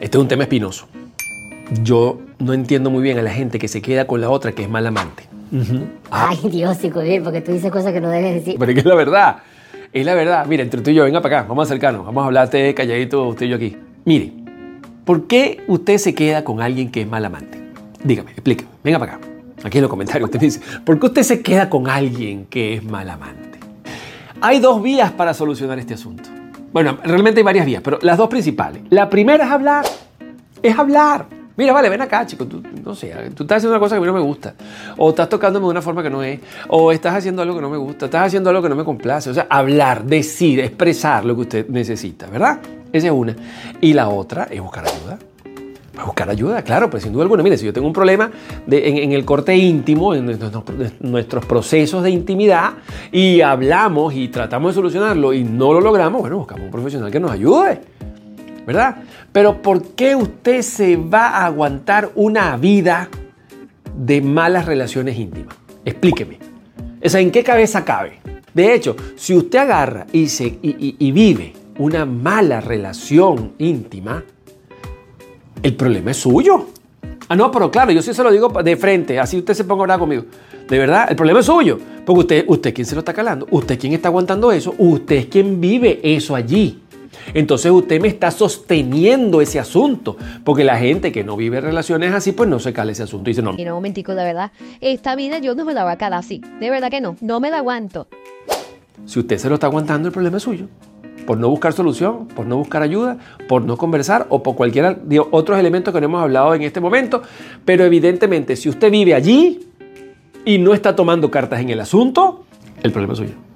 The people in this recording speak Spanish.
Este es un tema espinoso. Yo no entiendo muy bien a la gente que se queda con la otra que es mal amante. Ay, Dios, psico, bien, porque tú dices cosas que no debes decir. Pero es que es la verdad. Es la verdad. Mira, entre tú y yo, venga para acá, vamos a acercarnos, vamos a hablarte calladito usted y yo aquí. Mire, ¿por qué usted se queda con alguien que es mal amante? Dígame, explíqueme, venga para acá. Aquí en los comentarios usted me dice, ¿por qué usted se queda con alguien que es mal amante? Hay dos vías para solucionar este asunto. Bueno, realmente hay varias vías, pero las dos principales. La primera es hablar. Es hablar. Mira, vale, ven acá, chico. Tú, no sé, tú estás haciendo una cosa que a mí no me gusta. O estás tocándome de una forma que no es. O estás haciendo algo que no me gusta. Estás haciendo algo que no me complace. O sea, hablar, decir, expresar lo que usted necesita, ¿verdad? Esa es una. Y la otra es buscar ayuda. Pues buscar ayuda, claro, pues sin duda alguna. Mire, si yo tengo un problema en, el corte íntimo, en nuestros, procesos de intimidad, y hablamos y tratamos de solucionarlo y no lo logramos, bueno, buscamos un profesional que nos ayude. ¿verdad? Pero ¿por qué usted se va a aguantar una vida de malas relaciones íntimas? Explíqueme. O ¿en qué cabeza cabe? De hecho, si usted agarra y, se, y, vive una mala relación íntima, el problema es suyo. Ah, no, pero claro, yo sí se lo digo de frente, así usted se ponga ahora conmigo. De verdad, el problema es suyo. Porque usted, usted quien se lo está calando, usted quien está aguantando eso, usted es quien vive eso allí. Entonces usted me está sosteniendo ese asunto, porque la gente que no vive relaciones así, pues no se cala ese asunto y dice, no. Mira, un momentico, de verdad, esta vida yo no me la voy a quedar así, de verdad que no, no me la aguanto. Si usted se lo está aguantando, el problema es suyo. Por no buscar solución, por no buscar ayuda, por no conversar o por cualquiera de otros elementos que no hemos hablado en este momento. Pero evidentemente, si usted vive allí y no está tomando cartas en el asunto, el problema es suyo.